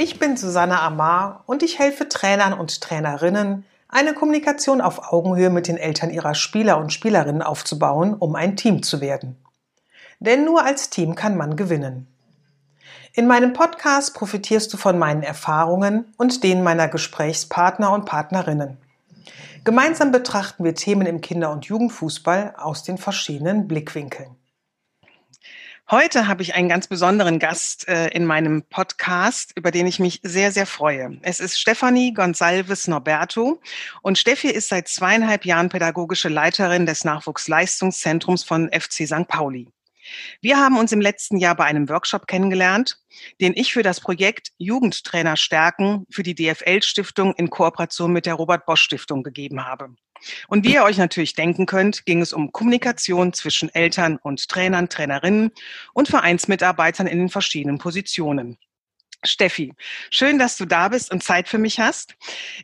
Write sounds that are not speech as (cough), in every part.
Ich bin Susanne Amar und ich helfe Trainern und Trainerinnen, eine Kommunikation auf Augenhöhe mit den Eltern ihrer Spieler und Spielerinnen aufzubauen, um ein Team zu werden. Denn nur als Team kann man gewinnen. In meinem Podcast profitierst du von meinen Erfahrungen und denen meiner Gesprächspartner und Partnerinnen. Gemeinsam betrachten wir Themen im Kinder- und Jugendfußball aus den verschiedenen Blickwinkeln. Heute habe ich einen ganz besonderen Gast äh, in meinem Podcast, über den ich mich sehr, sehr freue. Es ist Stefanie Gonsalves Norberto und Steffi ist seit zweieinhalb Jahren pädagogische Leiterin des Nachwuchsleistungszentrums von FC St. Pauli. Wir haben uns im letzten Jahr bei einem Workshop kennengelernt, den ich für das Projekt Jugendtrainer stärken für die DFL Stiftung in Kooperation mit der Robert Bosch Stiftung gegeben habe. Und wie ihr euch natürlich denken könnt, ging es um Kommunikation zwischen Eltern und Trainern, Trainerinnen und Vereinsmitarbeitern in den verschiedenen Positionen. Steffi, schön, dass du da bist und Zeit für mich hast.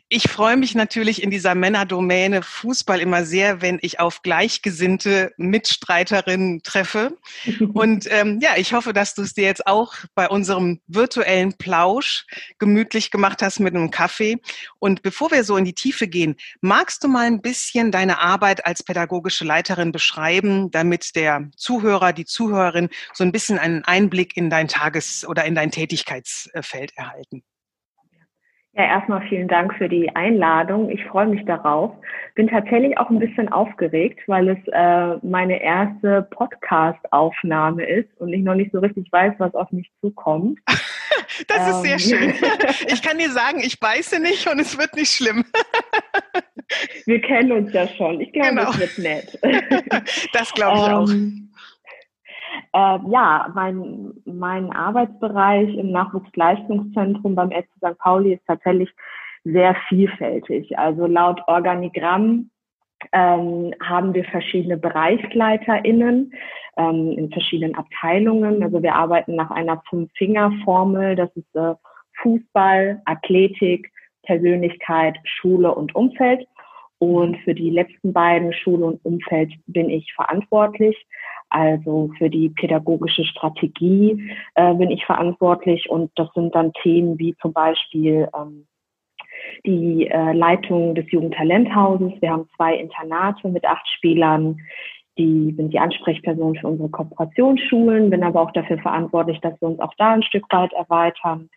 Ich freue mich natürlich in dieser Männerdomäne Fußball immer sehr, wenn ich auf gleichgesinnte Mitstreiterinnen treffe. (laughs) Und ähm, ja, ich hoffe, dass du es dir jetzt auch bei unserem virtuellen Plausch gemütlich gemacht hast mit einem Kaffee. Und bevor wir so in die Tiefe gehen, magst du mal ein bisschen deine Arbeit als pädagogische Leiterin beschreiben, damit der Zuhörer, die Zuhörerin so ein bisschen einen Einblick in dein Tages- oder in dein Tätigkeits Feld erhalten. Ja, erstmal vielen Dank für die Einladung. Ich freue mich darauf. Bin tatsächlich auch ein bisschen aufgeregt, weil es äh, meine erste Podcast-Aufnahme ist und ich noch nicht so richtig weiß, was auf mich zukommt. (laughs) das ist sehr ähm. schön. (laughs) Ich kann dir sagen, ich beiße nicht und es wird nicht schlimm. Wir kennen uns ja schon. Ich glaube, genau. es wird nett. (laughs) Das glaube ich auch. Äh, ja, mein, mein Arbeitsbereich im Nachwuchsleistungszentrum beim FC St. Pauli ist tatsächlich sehr vielfältig. Also laut Organigramm ähm, haben wir verschiedene BereichsleiterInnen ähm, in verschiedenen Abteilungen. Also wir arbeiten nach einer Fünf-Finger-Formel. Das ist äh, Fußball, Athletik, Persönlichkeit, Schule und Umfeld. Und für die letzten beiden, Schule und Umfeld, bin ich verantwortlich. Also für die pädagogische Strategie äh, bin ich verantwortlich und das sind dann Themen wie zum Beispiel ähm, die äh, Leitung des Jugendtalenthauses. Wir haben zwei Internate mit acht Spielern. Die sind die Ansprechperson für unsere Kooperationsschulen, bin aber auch dafür verantwortlich, dass wir uns auch da ein Stück weit erweitern.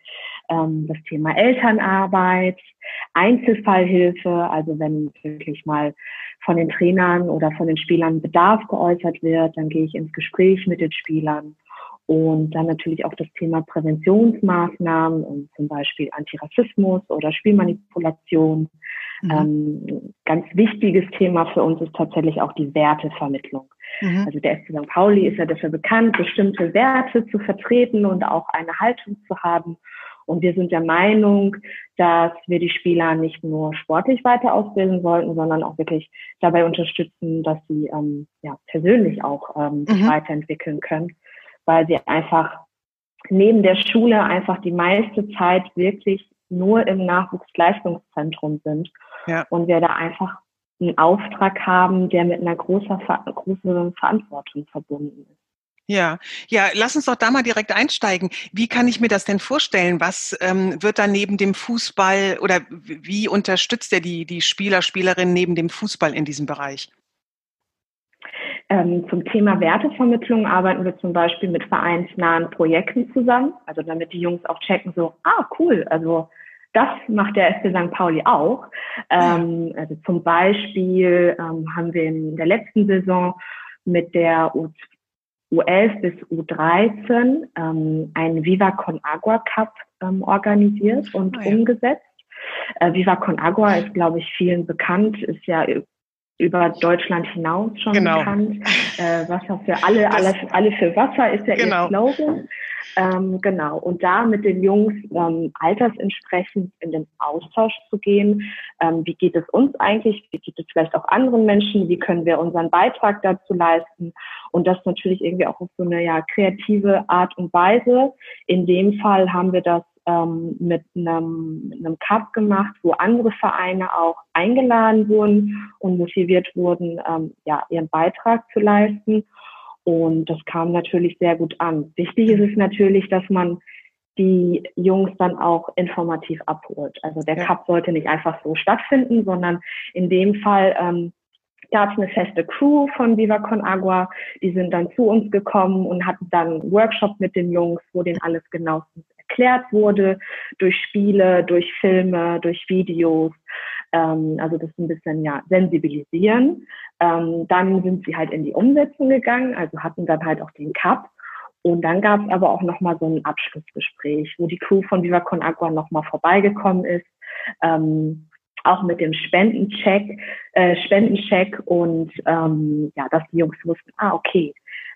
Ähm, das Thema Elternarbeit, Einzelfallhilfe, also wenn wirklich mal von den Trainern oder von den Spielern Bedarf geäußert wird, dann gehe ich ins Gespräch mit den Spielern. Und dann natürlich auch das Thema Präventionsmaßnahmen und zum Beispiel Antirassismus oder Spielmanipulation. Mhm. Ähm, ganz wichtiges Thema für uns ist tatsächlich auch die Wertevermittlung. Mhm. Also der FC St. Pauli ist ja dafür bekannt, bestimmte Werte zu vertreten und auch eine Haltung zu haben. Und wir sind der Meinung, dass wir die Spieler nicht nur sportlich weiter ausbilden sollten, sondern auch wirklich dabei unterstützen, dass sie ähm, ja, persönlich auch ähm, mhm. weiterentwickeln können, weil sie einfach neben der Schule einfach die meiste Zeit wirklich nur im Nachwuchsleistungszentrum sind. Ja. Und wir da einfach einen Auftrag haben, der mit einer großen, großen Verantwortung verbunden ist. Ja, ja, lass uns doch da mal direkt einsteigen. Wie kann ich mir das denn vorstellen? Was ähm, wird da neben dem Fußball oder wie unterstützt er die, die Spieler, Spielerinnen neben dem Fußball in diesem Bereich? Ähm, zum Thema Wertevermittlung arbeiten wir zum Beispiel mit vereinsnahen Projekten zusammen, also damit die Jungs auch checken, so, ah, cool, also das macht der FC St. Pauli auch. Ähm, also zum Beispiel ähm, haben wir in der letzten Saison mit der U11 bis U13 ähm, einen Viva Con Agua Cup ähm, organisiert und oh ja. umgesetzt. Äh, Viva Con Agua ist, glaube ich, vielen bekannt, ist ja über Deutschland hinaus schon genau. bekannt. Äh, Wasser für alle, alle, alle für Wasser ist ja genau. ihr Slogan. Ähm, genau. Und da mit den Jungs ähm, altersentsprechend in den Austausch zu gehen. Ähm, wie geht es uns eigentlich? Wie geht es vielleicht auch anderen Menschen? Wie können wir unseren Beitrag dazu leisten? Und das natürlich irgendwie auch auf so eine ja, kreative Art und Weise. In dem Fall haben wir das ähm, mit, einem, mit einem Cup gemacht, wo andere Vereine auch eingeladen wurden und motiviert wurden, ähm, ja, ihren Beitrag zu leisten. Und das kam natürlich sehr gut an. Wichtig ist es natürlich, dass man die Jungs dann auch informativ abholt. Also der ja. Cup sollte nicht einfach so stattfinden, sondern in dem Fall ähm, gab es eine feste Crew von Viva Con Agua. Die sind dann zu uns gekommen und hatten dann einen Workshop mit den Jungs, wo denen alles genauestens erklärt wurde, durch Spiele, durch Filme, durch Videos. Ähm, also das ein bisschen ja sensibilisieren. Ähm, dann sind sie halt in die Umsetzung gegangen, also hatten dann halt auch den Cup. Und dann gab es aber auch nochmal so ein Abschlussgespräch, wo die Crew von Viva Con Agua nochmal vorbeigekommen ist. Ähm, auch mit dem Spendencheck, äh, Spendencheck und ähm, ja, dass die Jungs wussten, ah, okay,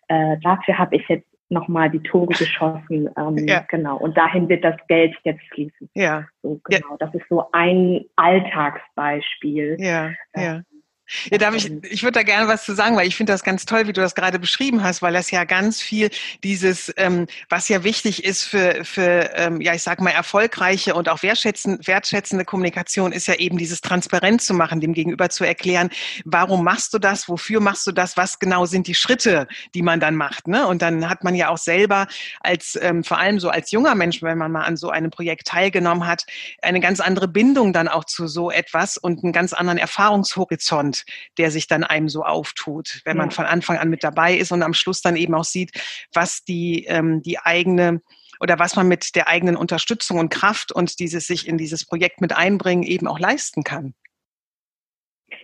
äh, dafür habe ich jetzt nochmal die Tore geschossen. (laughs) Ähm, ja. Genau. Und dahin wird das Geld jetzt fließen. Ja. So, genau. Ja. Das ist so ein Alltagsbeispiel. Ja. ja. Ähm, ja, darf ich, ich würde da gerne was zu sagen, weil ich finde das ganz toll, wie du das gerade beschrieben hast, weil das ja ganz viel dieses, ähm, was ja wichtig ist für, für ähm, ja, ich sag mal, erfolgreiche und auch wertschätzende, wertschätzende Kommunikation, ist ja eben dieses transparent zu machen, dem Gegenüber zu erklären, warum machst du das, wofür machst du das, was genau sind die Schritte, die man dann macht. Ne? Und dann hat man ja auch selber als, ähm, vor allem so als junger Mensch, wenn man mal an so einem Projekt teilgenommen hat, eine ganz andere Bindung dann auch zu so etwas und einen ganz anderen Erfahrungshorizont der sich dann einem so auftut, wenn man von Anfang an mit dabei ist und am Schluss dann eben auch sieht, was die, ähm, die eigene oder was man mit der eigenen Unterstützung und Kraft und dieses sich in dieses Projekt mit einbringen eben auch leisten kann.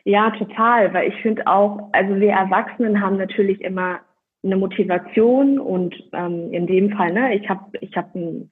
Ja, total, weil ich finde auch, also wir Erwachsenen haben natürlich immer eine Motivation und ähm, in dem Fall, ne, ich habe ich hab ein,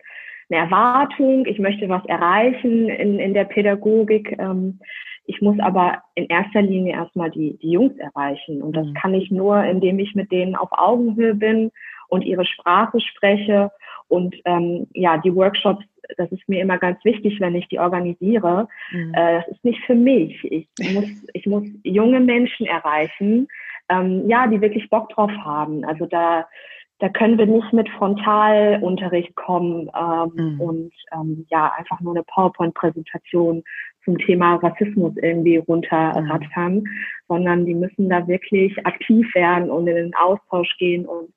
eine Erwartung, ich möchte was erreichen in, in der Pädagogik. Ähm, ich muss aber in erster Linie erstmal die, die Jungs erreichen. Und das mhm. kann ich nur, indem ich mit denen auf Augenhöhe bin und ihre Sprache spreche. Und ähm, ja, die Workshops, das ist mir immer ganz wichtig, wenn ich die organisiere. Mhm. Äh, das ist nicht für mich. Ich muss, ich muss junge Menschen erreichen, ähm, ja, die wirklich Bock drauf haben. Also da, da können wir nicht mit Frontalunterricht kommen ähm, mhm. und ähm, ja, einfach nur eine PowerPoint-Präsentation zum Thema Rassismus irgendwie runterrattern, mhm. sondern die müssen da wirklich aktiv werden und in den Austausch gehen und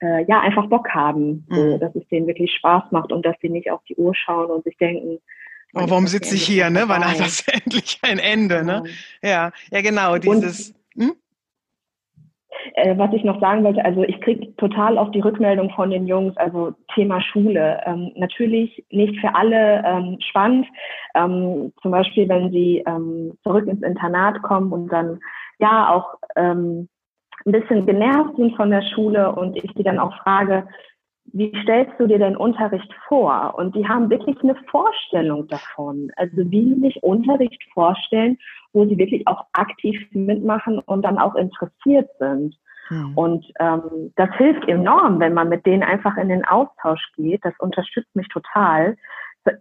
äh, ja, einfach Bock haben, so, mhm. dass es denen wirklich Spaß macht und dass sie nicht auf die Uhr schauen und sich denken, oh, warum sitze ich hier, ne? Wann hat das endlich ein Ende, ne? Ja, ja, genau, dieses. Und, hm? Äh, was ich noch sagen wollte, also ich kriege total auf die Rückmeldung von den Jungs, also Thema Schule. Ähm, natürlich nicht für alle ähm, spannend. Ähm, zum Beispiel, wenn sie ähm, zurück ins Internat kommen und dann ja auch ähm, ein bisschen genervt sind von der Schule und ich die dann auch frage, wie stellst du dir den Unterricht vor? Und die haben wirklich eine Vorstellung davon. Also wie sie sich Unterricht vorstellen, wo sie wirklich auch aktiv mitmachen und dann auch interessiert sind. Mhm. Und ähm, das hilft enorm, wenn man mit denen einfach in den Austausch geht. Das unterstützt mich total,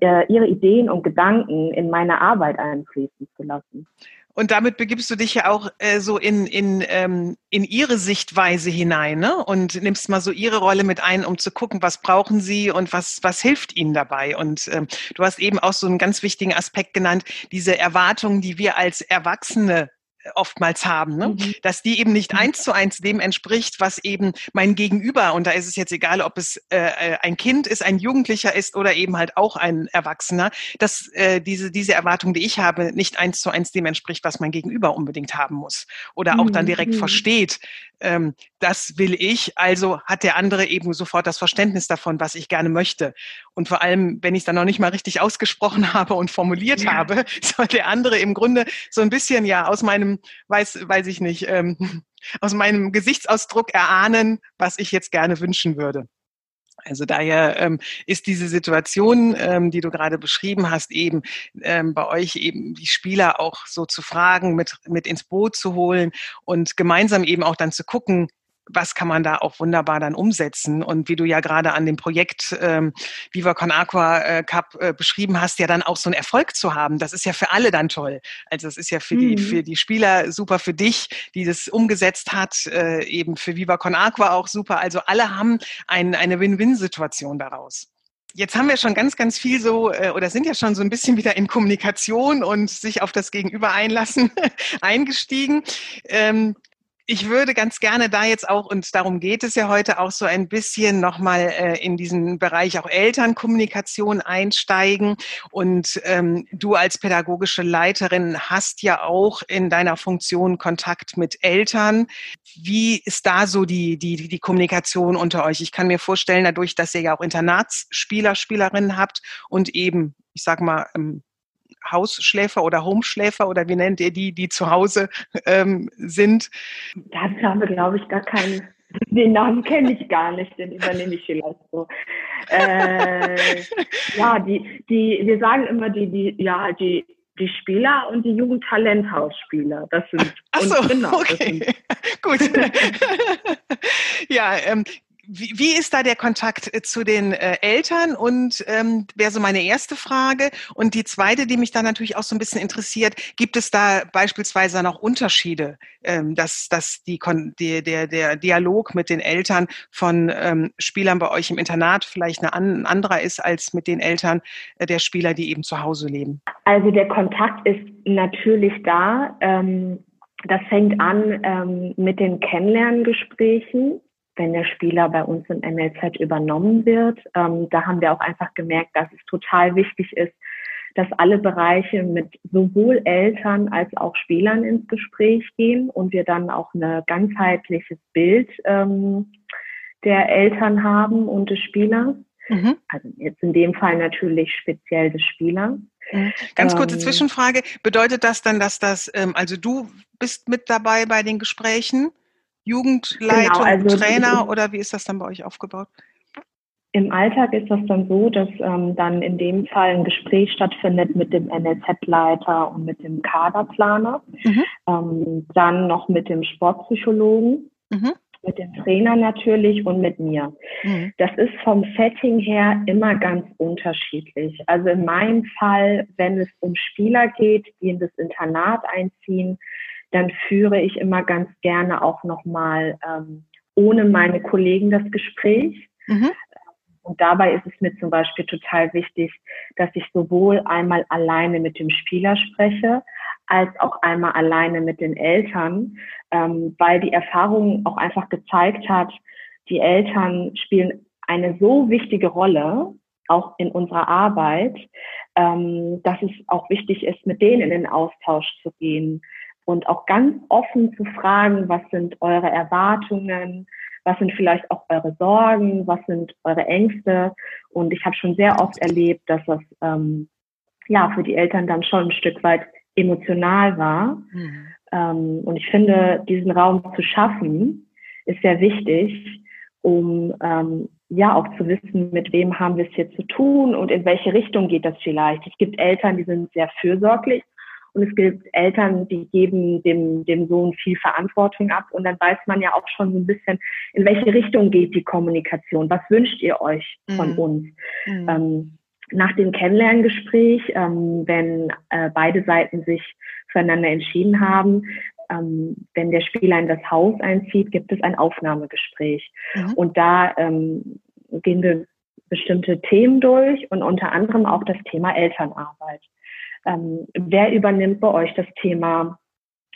äh, ihre Ideen und Gedanken in meine Arbeit einfließen zu lassen. Und damit begibst du dich ja auch äh, so in, in, ähm, in ihre Sichtweise hinein ne? und nimmst mal so ihre Rolle mit ein, um zu gucken, was brauchen sie und was, was hilft ihnen dabei. Und ähm, du hast eben auch so einen ganz wichtigen Aspekt genannt, diese Erwartungen, die wir als Erwachsene oftmals haben, ne? Mhm. dass die eben nicht mhm. eins zu eins dem entspricht, was eben mein Gegenüber, und da ist es jetzt egal, ob es äh, äh, ein Kind ist, ein Jugendlicher ist oder eben halt auch ein Erwachsener, dass äh, diese, diese Erwartung, die ich habe, nicht eins zu eins dem entspricht, was mein Gegenüber unbedingt haben muss. Oder auch dann direkt mhm. versteht, ähm, das will ich, also hat der andere eben sofort das Verständnis davon, was ich gerne möchte. Und vor allem, wenn ich es dann noch nicht mal richtig ausgesprochen (laughs) habe und formuliert ja. habe, soll der andere im Grunde so ein bisschen ja aus meinem, weiß, weiß ich nicht, ähm, (laughs) aus meinem Gesichtsausdruck erahnen, was ich jetzt gerne wünschen würde. Also daher ähm, ist diese Situation, ähm, die du gerade beschrieben hast, eben ähm, bei euch eben die Spieler auch so zu fragen, mit, mit ins Boot zu holen und gemeinsam eben auch dann zu gucken, was kann man da auch wunderbar dann umsetzen? Und wie du ja gerade an dem Projekt ähm, Viva Con Aqua äh, Cup äh, beschrieben hast, ja dann auch so einen Erfolg zu haben, das ist ja für alle dann toll. Also das ist ja für mhm. die für die Spieler super, für dich, die das umgesetzt hat, äh, eben für Viva Con Aqua auch super. Also alle haben ein, eine Win-Win-Situation daraus. Jetzt haben wir schon ganz, ganz viel so äh, oder sind ja schon so ein bisschen wieder in Kommunikation und sich auf das Gegenüber einlassen (laughs) eingestiegen. Ähm, ich würde ganz gerne da jetzt auch, und darum geht es ja heute auch so ein bisschen nochmal äh, in diesen Bereich auch Elternkommunikation einsteigen. Und ähm, du als pädagogische Leiterin hast ja auch in deiner Funktion Kontakt mit Eltern. Wie ist da so die, die, die Kommunikation unter euch? Ich kann mir vorstellen, dadurch, dass ihr ja auch Internatsspieler, Spielerinnen habt und eben, ich sag mal, ähm, Hausschläfer oder Homeschläfer oder wie nennt ihr die, die zu Hause ähm, sind? Dazu haben wir, glaube ich, gar keinen. Den Namen kenne ich gar nicht, den übernehme ich vielleicht so. Äh, ja, die, die, wir sagen immer die, die, ja, die, die Spieler und die Jugendtalenthausspieler. Das sind Ach so, genau, okay. (laughs) Gut. (laughs) ja, ähm, wie, wie ist da der Kontakt äh, zu den äh, Eltern? Und ähm, wäre so meine erste Frage. Und die zweite, die mich da natürlich auch so ein bisschen interessiert, gibt es da beispielsweise noch Unterschiede, ähm, dass, dass die, die, der, der Dialog mit den Eltern von ähm, Spielern bei euch im Internat vielleicht eine ein anderer ist als mit den Eltern äh, der Spieler, die eben zu Hause leben? Also der Kontakt ist natürlich da. Ähm, das fängt an ähm, mit den Kennenlerngesprächen wenn der Spieler bei uns im NLZ übernommen wird. Ähm, da haben wir auch einfach gemerkt, dass es total wichtig ist, dass alle Bereiche mit sowohl Eltern als auch Spielern ins Gespräch gehen und wir dann auch ein ganzheitliches Bild ähm, der Eltern haben und des Spielers. Mhm. Also jetzt in dem Fall natürlich speziell des Spielers. Mhm. Ganz kurze ähm, Zwischenfrage. Bedeutet das dann, dass das, ähm, also du bist mit dabei bei den Gesprächen? Jugendleitung, genau, also Trainer oder wie ist das dann bei euch aufgebaut? Im Alltag ist das dann so, dass ähm, dann in dem Fall ein Gespräch stattfindet mit dem NLZ-Leiter und mit dem Kaderplaner, mhm. ähm, dann noch mit dem Sportpsychologen, mhm. mit dem Trainer natürlich und mit mir. Mhm. Das ist vom Setting her immer ganz unterschiedlich. Also in meinem Fall, wenn es um Spieler geht, die in das Internat einziehen, dann führe ich immer ganz gerne auch nochmal ähm, ohne meine Kollegen das Gespräch. Mhm. Und dabei ist es mir zum Beispiel total wichtig, dass ich sowohl einmal alleine mit dem Spieler spreche, als auch einmal alleine mit den Eltern, ähm, weil die Erfahrung auch einfach gezeigt hat, die Eltern spielen eine so wichtige Rolle, auch in unserer Arbeit, ähm, dass es auch wichtig ist, mit denen in den Austausch zu gehen, und auch ganz offen zu fragen, was sind eure Erwartungen, was sind vielleicht auch eure Sorgen, was sind eure Ängste. Und ich habe schon sehr oft erlebt, dass das ähm, ja für die Eltern dann schon ein Stück weit emotional war. Mhm. Ähm, und ich finde, diesen Raum zu schaffen, ist sehr wichtig, um ähm, ja auch zu wissen, mit wem haben wir es hier zu tun und in welche Richtung geht das vielleicht. Es gibt Eltern, die sind sehr fürsorglich und es gibt Eltern, die geben dem, dem Sohn viel Verantwortung ab. Und dann weiß man ja auch schon so ein bisschen, in welche Richtung geht die Kommunikation. Was wünscht ihr euch von mhm. uns? Mhm. Ähm, nach dem Kennenlerngespräch, ähm, wenn äh, beide Seiten sich füreinander entschieden haben, ähm, wenn der Spieler in das Haus einzieht, gibt es ein Aufnahmegespräch. Mhm. Und da ähm, gehen wir bestimmte Themen durch und unter anderem auch das Thema Elternarbeit. Ähm, wer übernimmt bei euch das Thema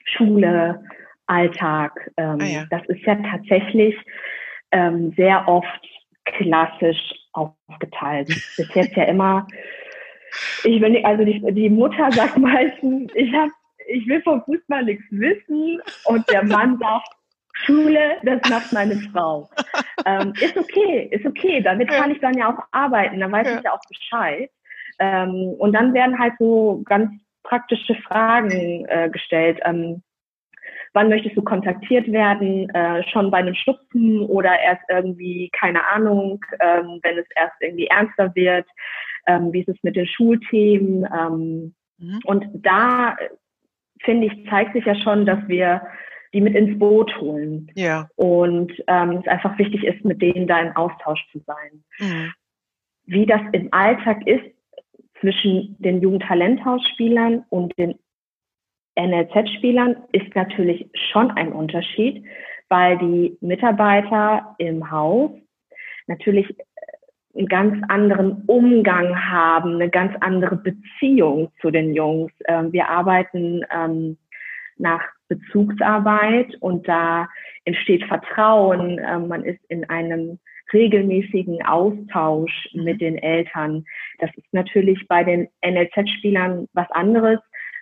Schule, Alltag? Ähm, ah, ja. Das ist ja tatsächlich ähm, sehr oft klassisch aufgeteilt. (laughs) Bis jetzt ja immer, ich will nicht, also die, die Mutter (laughs) sagt meistens, ich habe ich will vom Fußball nichts wissen und der Mann (laughs) sagt, Schule, das macht meine Frau. ähm, ist okay, ist okay. Damit kann ich dann ja auch arbeiten, dann weiß ja. ich ja auch Bescheid. Ähm, und dann werden halt so ganz praktische Fragen äh, gestellt. Ähm, wann möchtest du kontaktiert werden? Äh, schon bei einem Schnupfen oder erst irgendwie, keine Ahnung, ähm, wenn es erst irgendwie ernster wird? Ähm, wie ist es mit den Schulthemen? Ähm, mhm. Und da, finde ich, zeigt sich ja schon, dass wir die mit ins Boot holen. Ja. Und ähm, es einfach wichtig ist, mit denen da im Austausch zu sein. Mhm. Wie das im Alltag ist zwischen den Jugendtalenthausspielern und den NLZ-Spielern, ist natürlich schon ein Unterschied, weil die Mitarbeiter im Haus natürlich einen ganz anderen Umgang haben, eine ganz andere Beziehung zu den Jungs. Ähm, wir arbeiten ähm, nach Bezugsarbeit und da entsteht Vertrauen. Ähm, man ist in einem regelmäßigen Austausch mhm. mit den Eltern. Das ist natürlich bei den NLZ-Spielern was anderes,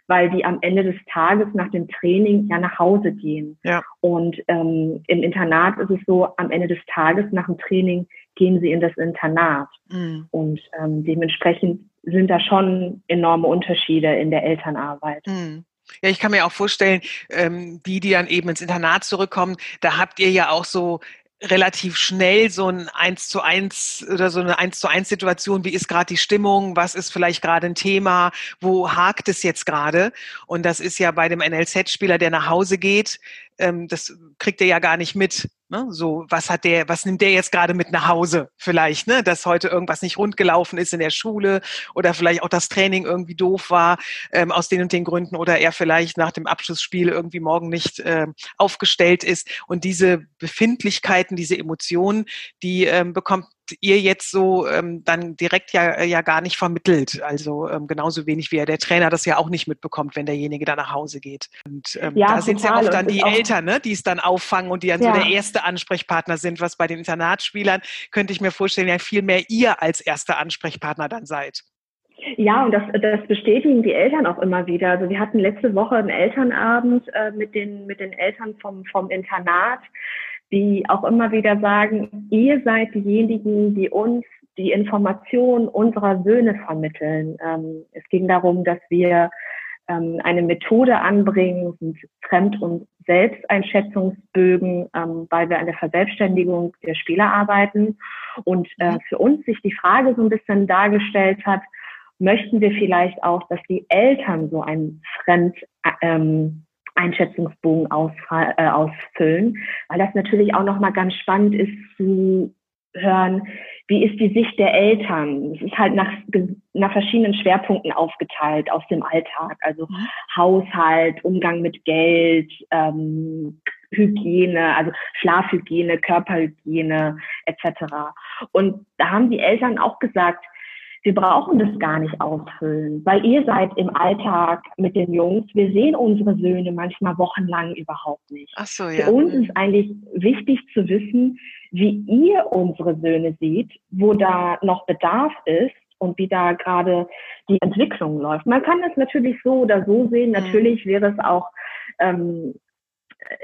weil die am Ende des Tages nach dem Training ja nach Hause gehen. Ja. Und ähm, im Internat ist es so, am Ende des Tages nach dem Training gehen sie in das Internat. Mhm. Und ähm, dementsprechend sind da schon enorme Unterschiede in der Elternarbeit. Mhm. Ja, ich kann mir auch vorstellen, ähm, die, die dann eben ins Internat zurückkommen, da habt ihr ja auch so relativ schnell so ein eins zu eins oder so eine eins zu eins Situation. Wie ist gerade die Stimmung? Was ist vielleicht gerade ein Thema? Wo hakt es jetzt gerade? Und das ist ja bei dem NLZ-Spieler, der nach Hause geht, ähm, das kriegt er ja gar nicht mit. Ne? So, was hat der, was nimmt der jetzt gerade mit nach Hause? Vielleicht, ne? dass heute irgendwas nicht rund gelaufen ist in der Schule oder vielleicht auch das Training irgendwie doof war ähm, aus den und den Gründen oder er vielleicht nach dem Abschlussspiel irgendwie morgen nicht äh, aufgestellt ist. Und diese Befindlichkeiten, diese Emotionen, die ähm, bekommt ihr jetzt so ähm, dann direkt ja, äh, ja gar nicht vermittelt. Also ähm, genauso wenig wie ja der Trainer das ja auch nicht mitbekommt, wenn derjenige da nach Hause geht. Und ähm, ja, da sind es ja oft dann die Eltern, ne, die es dann auffangen und die dann ja. so der erste Ansprechpartner sind, was bei den Internatsspielern, könnte ich mir vorstellen, ja viel mehr ihr als erster Ansprechpartner dann seid. Ja, und das, das bestätigen die Eltern auch immer wieder. Also wir hatten letzte Woche einen Elternabend äh, mit, den, mit den Eltern vom, vom Internat die auch immer wieder sagen, ihr seid diejenigen, die uns die Informationen unserer Söhne vermitteln. Ähm, es ging darum, dass wir ähm, eine Methode anbringen, sind Fremd- und Selbsteinschätzungsbögen, ähm, weil wir an der Verselbstständigung der Spieler arbeiten. Und äh, mhm. für uns sich die Frage so ein bisschen dargestellt hat, möchten wir vielleicht auch, dass die Eltern so ein Fremd, ähm, Einschätzungsbogen äh, ausfüllen, weil das natürlich auch nochmal ganz spannend ist zu hören, wie ist die Sicht der Eltern? Es ist halt nach, nach verschiedenen Schwerpunkten aufgeteilt aus dem Alltag, also mhm. Haushalt, Umgang mit Geld, ähm, Hygiene, also Schlafhygiene, Körperhygiene etc. Und da haben die Eltern auch gesagt, wir brauchen das gar nicht ausfüllen, weil ihr seid im Alltag mit den Jungs. Wir sehen unsere Söhne manchmal wochenlang überhaupt nicht. Ach so, ja. Für uns ist eigentlich wichtig zu wissen, wie ihr unsere Söhne seht, wo da noch Bedarf ist und wie da gerade die Entwicklung läuft. Man kann das natürlich so oder so sehen. Mhm. Natürlich wäre es auch ähm,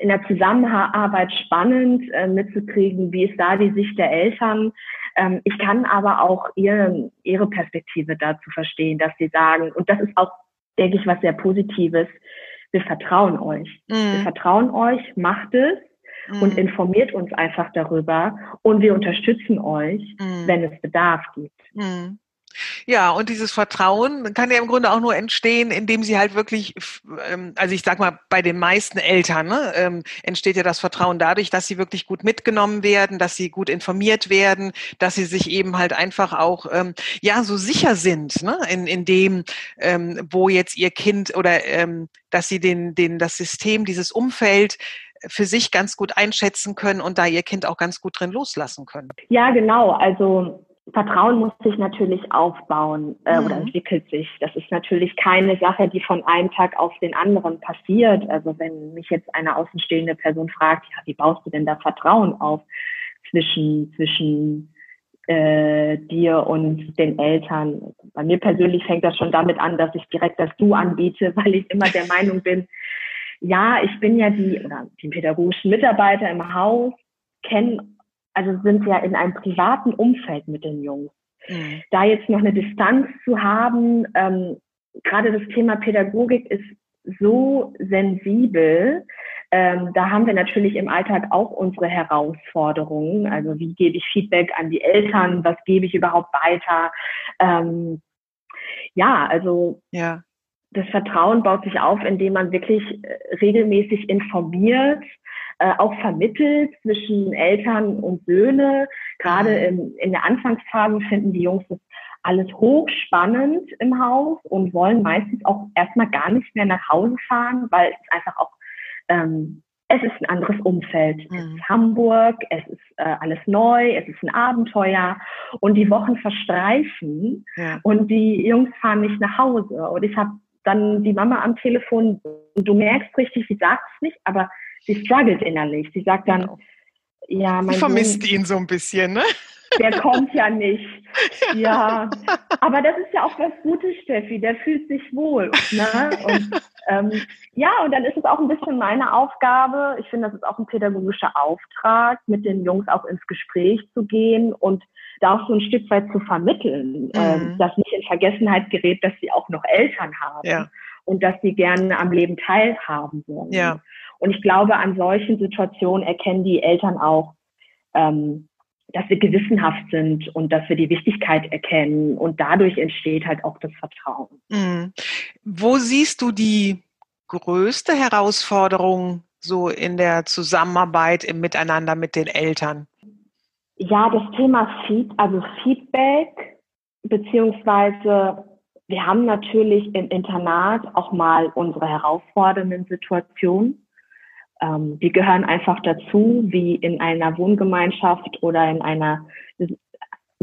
in der Zusammenarbeit spannend äh, mitzukriegen, wie ist da die Sicht der Eltern. Ähm, ich kann aber auch ihre, ihre Perspektive dazu verstehen, dass sie sagen, und das ist auch, denke ich, was sehr Positives, wir vertrauen euch. Mhm. Wir vertrauen euch, macht es mhm. und informiert uns einfach darüber und wir unterstützen euch, mhm. wenn es Bedarf gibt. Ja, und dieses Vertrauen kann ja im Grunde auch nur entstehen, indem sie halt wirklich, ähm, also ich sag mal, bei den meisten Eltern ne, ähm, entsteht ja das Vertrauen dadurch, dass sie wirklich gut mitgenommen werden, dass sie gut informiert werden, dass sie sich eben halt einfach auch ähm, ja so sicher sind ne, in, in dem, wo jetzt ihr Kind oder dass sie den, den, das System, dieses Umfeld für sich ganz gut einschätzen können und da ihr Kind auch ganz gut drin loslassen können. Ja, genau. Also Vertrauen muss sich natürlich aufbauen äh, mhm. oder entwickelt sich. Das ist natürlich keine Sache, die von einem Tag auf den anderen passiert. Also wenn mich jetzt eine außenstehende Person fragt, ja, wie baust du denn da Vertrauen auf zwischen, zwischen äh, dir und den Eltern? Bei mir persönlich fängt das schon damit an, dass ich direkt das Du anbiete, (laughs) weil ich immer der Meinung bin, ja, ich bin ja die oder die pädagogischen Mitarbeiter im Haus, kennen also sind ja in einem privaten Umfeld mit den Jungs. Mhm. Da jetzt noch eine Distanz zu haben, ähm, gerade das Thema Pädagogik ist so sensibel, Ähm, da haben wir natürlich im Alltag auch unsere Herausforderungen. Also wie gebe ich Feedback an die Eltern? Was gebe ich überhaupt weiter? Ähm, ja, also ja. das Vertrauen baut sich auf, indem man wirklich äh, regelmäßig informiert, äh, auch vermittelt zwischen Eltern und Söhne. Gerade mhm. in, in der Anfangsphase finden die Jungs das alles hochspannend im Haus und wollen meistens auch erstmal gar nicht mehr nach Hause fahren, weil es einfach auch ähm, es ist ein anderes Umfeld. Mhm. Es ist Hamburg, es ist äh, alles neu, es ist ein Abenteuer und die Wochen verstreichen ja. und die Jungs fahren nicht nach Hause. Und ich habe dann die Mama am Telefon und du merkst richtig, sie sagt es nicht, aber sie struggelt innerlich. Sie sagt dann, genau. ja, mein Sie vermisst Sohn, ihn so ein bisschen, ne? Der kommt ja nicht. (laughs) Ja, aber das ist ja auch was Gutes, Steffi. Der fühlt sich wohl. Ne? Und, ähm, ja, und dann ist es auch ein bisschen meine Aufgabe. Ich finde, das ist auch ein pädagogischer Auftrag, mit den Jungs auch ins Gespräch zu gehen und da auch so ein Stück weit zu vermitteln, mhm. äh, dass nicht in Vergessenheit gerät, dass sie auch noch Eltern haben ja. und dass sie gerne am Leben teilhaben wollen. Ja. Und ich glaube, an solchen Situationen erkennen die Eltern auch, ähm, dass wir gewissenhaft sind und dass wir die Wichtigkeit erkennen und dadurch entsteht halt auch das Vertrauen. Mhm. Wo siehst du die größte Herausforderung so in der Zusammenarbeit im Miteinander mit den Eltern? Ja, das Thema Feed, also Feedback, beziehungsweise wir haben natürlich im Internat auch mal unsere herausfordernden Situationen. Ähm, die gehören einfach dazu, wie in einer Wohngemeinschaft oder in einer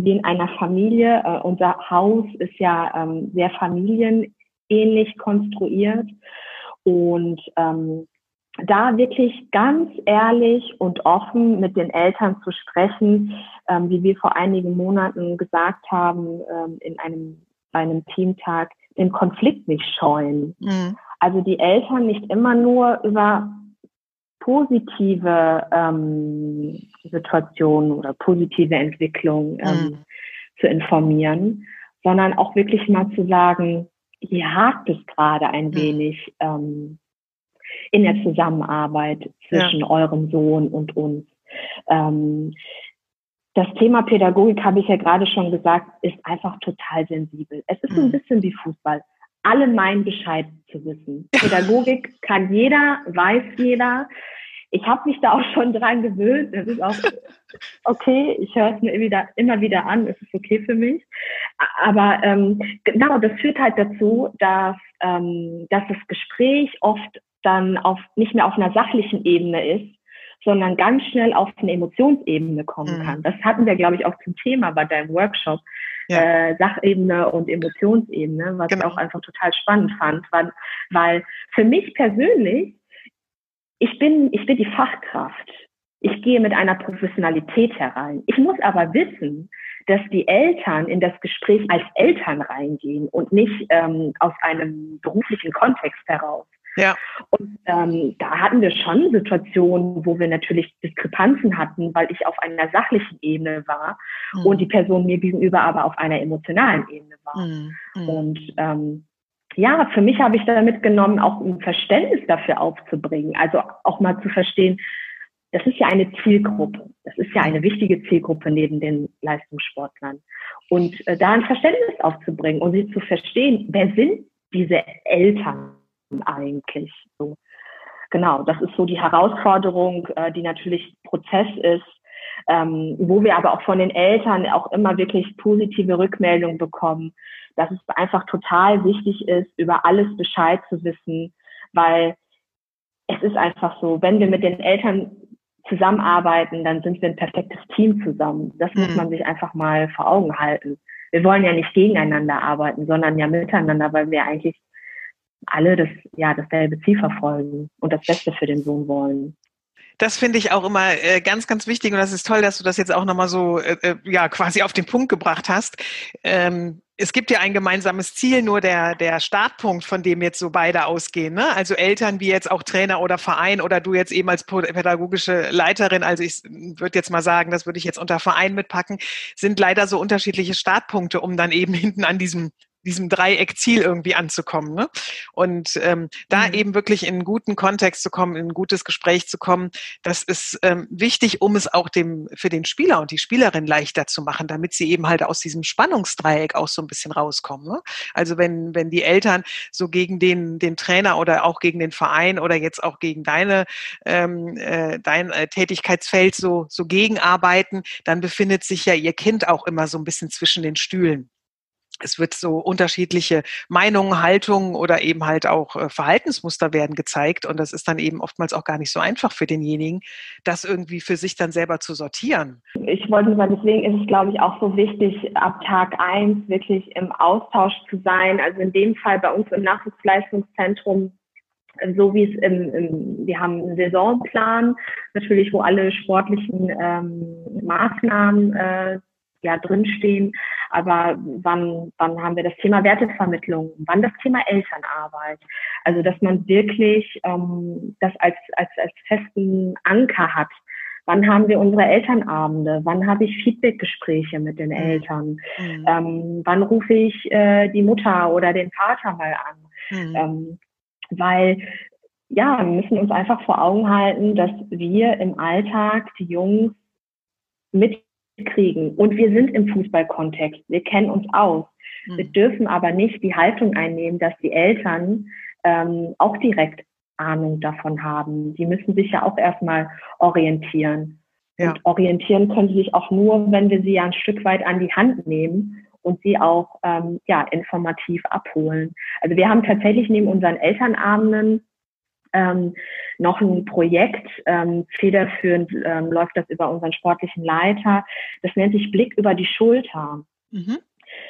wie in einer Familie. Äh, unser Haus ist ja ähm, sehr familienähnlich konstruiert und ähm, da wirklich ganz ehrlich und offen mit den Eltern zu sprechen, ähm, wie wir vor einigen Monaten gesagt haben ähm, in einem bei einem Teamtag, den Konflikt nicht scheuen. Mhm. Also die Eltern nicht immer nur über positive ähm, Situationen oder positive Entwicklungen ähm, mhm. zu informieren, sondern auch wirklich mal zu sagen, hier hakt es gerade ein mhm. wenig ähm, in der Zusammenarbeit zwischen ja. eurem Sohn und uns. Ähm, das Thema Pädagogik, habe ich ja gerade schon gesagt, ist einfach total sensibel. Es ist so ein mhm. bisschen wie Fußball alle meinen Bescheid zu wissen. (laughs) Pädagogik kann jeder, weiß jeder. Ich habe mich da auch schon dran gewöhnt. Das ist auch (laughs) okay. Ich höre es mir wieder, immer wieder an. Es ist okay für mich. Aber ähm, genau, das führt halt dazu, dass, ähm, dass das Gespräch oft dann auf, nicht mehr auf einer sachlichen Ebene ist, sondern ganz schnell auf eine Emotionsebene kommen mhm. kann. Das hatten wir, glaube ich, auch zum Thema bei deinem Workshop ja. äh, Sachebene und Emotionsebene, was genau. ich auch einfach total spannend fand, weil, weil für mich persönlich, ich bin, ich bin die Fachkraft. Ich gehe mit einer Professionalität herein. Ich muss aber wissen, dass die Eltern in das Gespräch als Eltern reingehen und nicht ähm, aus einem beruflichen Kontext heraus. Ja. Und ähm, da hatten wir schon Situationen, wo wir natürlich Diskrepanzen hatten, weil ich auf einer sachlichen Ebene war mhm. und die Person mir gegenüber aber auf einer emotionalen Ebene war. Mhm. Und ähm, ja, für mich habe ich da mitgenommen, auch ein Verständnis dafür aufzubringen. Also auch mal zu verstehen, das ist ja eine Zielgruppe. Das ist ja eine wichtige Zielgruppe neben den Leistungssportlern. Und äh, da ein Verständnis aufzubringen und sie zu verstehen, wer sind diese Eltern? eigentlich? So, genau, das ist so die Herausforderung, äh, die natürlich Prozess ist, ähm, wo wir aber auch von den Eltern auch immer wirklich positive Rückmeldungen bekommen, dass es einfach total wichtig ist, über alles Bescheid zu wissen, weil es ist einfach so, wenn wir mit den Eltern zusammenarbeiten, dann sind wir ein perfektes Team zusammen. Das mhm. muss man sich einfach mal vor Augen halten. Wir wollen ja nicht gegeneinander arbeiten, sondern ja miteinander, weil wir eigentlich alle das, ja, dasselbe Ziel verfolgen und das Beste für den Sohn wollen. Das finde ich auch immer äh, ganz, ganz wichtig und das ist toll, dass du das jetzt auch nochmal so äh, äh, ja quasi auf den Punkt gebracht hast. Ähm, es gibt ja ein gemeinsames Ziel, nur der, der Startpunkt, von dem jetzt so beide ausgehen. Ne? Also Eltern wie jetzt auch Trainer oder Verein oder du jetzt eben als pädagogische Leiterin, also ich würde jetzt mal sagen, das würde ich jetzt unter Verein mitpacken, sind leider so unterschiedliche Startpunkte, um dann eben hinten an diesem diesem Dreieckziel irgendwie anzukommen. Ne? Und ähm, da mhm. eben wirklich in einen guten Kontext zu kommen, in ein gutes Gespräch zu kommen, das ist ähm, wichtig, um es auch dem für den Spieler und die Spielerin leichter zu machen, damit sie eben halt aus diesem Spannungsdreieck auch so ein bisschen rauskommen. Ne? Also wenn wenn die Eltern so gegen den den Trainer oder auch gegen den Verein oder jetzt auch gegen deine ähm, äh, dein äh, Tätigkeitsfeld so so gegenarbeiten, dann befindet sich ja ihr Kind auch immer so ein bisschen zwischen den Stühlen es wird so unterschiedliche Meinungen, Haltungen oder eben halt auch äh, Verhaltensmuster werden gezeigt. Und das ist dann eben oftmals auch gar nicht so einfach für denjenigen, das irgendwie für sich dann selber zu sortieren. Ich wollte mal, deswegen ist es, glaube ich, auch so wichtig, ab Tag eins wirklich im Austausch zu sein. Also in dem Fall bei uns im Nachwuchsleistungszentrum so wie es im, im, wir haben einen Saisonplan, natürlich, wo alle sportlichen ähm, Maßnahmen äh, ja drinstehen, aber wann, wann haben wir das Thema Wertevermittlung, wann das Thema Elternarbeit. Also dass man wirklich ähm, das als, als, als festen Anker hat. Wann haben wir unsere Elternabende? Wann habe ich Feedbackgespräche mit den mhm. Eltern? Mhm. Ähm, wann rufe ich äh, die Mutter oder den Vater mal an? Mhm. Ähm, weil ja, wir müssen uns einfach vor Augen halten, dass wir im Alltag die Jungs mit kriegen. Und wir sind im Fußballkontext. Wir kennen uns aus. Mhm. Wir dürfen aber nicht die Haltung einnehmen, dass die Eltern ähm, auch direkt Ahnung davon haben. Die müssen sich ja auch erstmal orientieren. Ja. Und orientieren können sie sich auch nur, wenn wir sie ja ein Stück weit an die Hand nehmen und sie auch ähm, ja, informativ abholen. Also wir haben tatsächlich neben unseren Elternabenden ähm, noch ein Projekt, ähm, federführend ähm, läuft das über unseren sportlichen Leiter. Das nennt sich Blick über die Schulter. Mhm.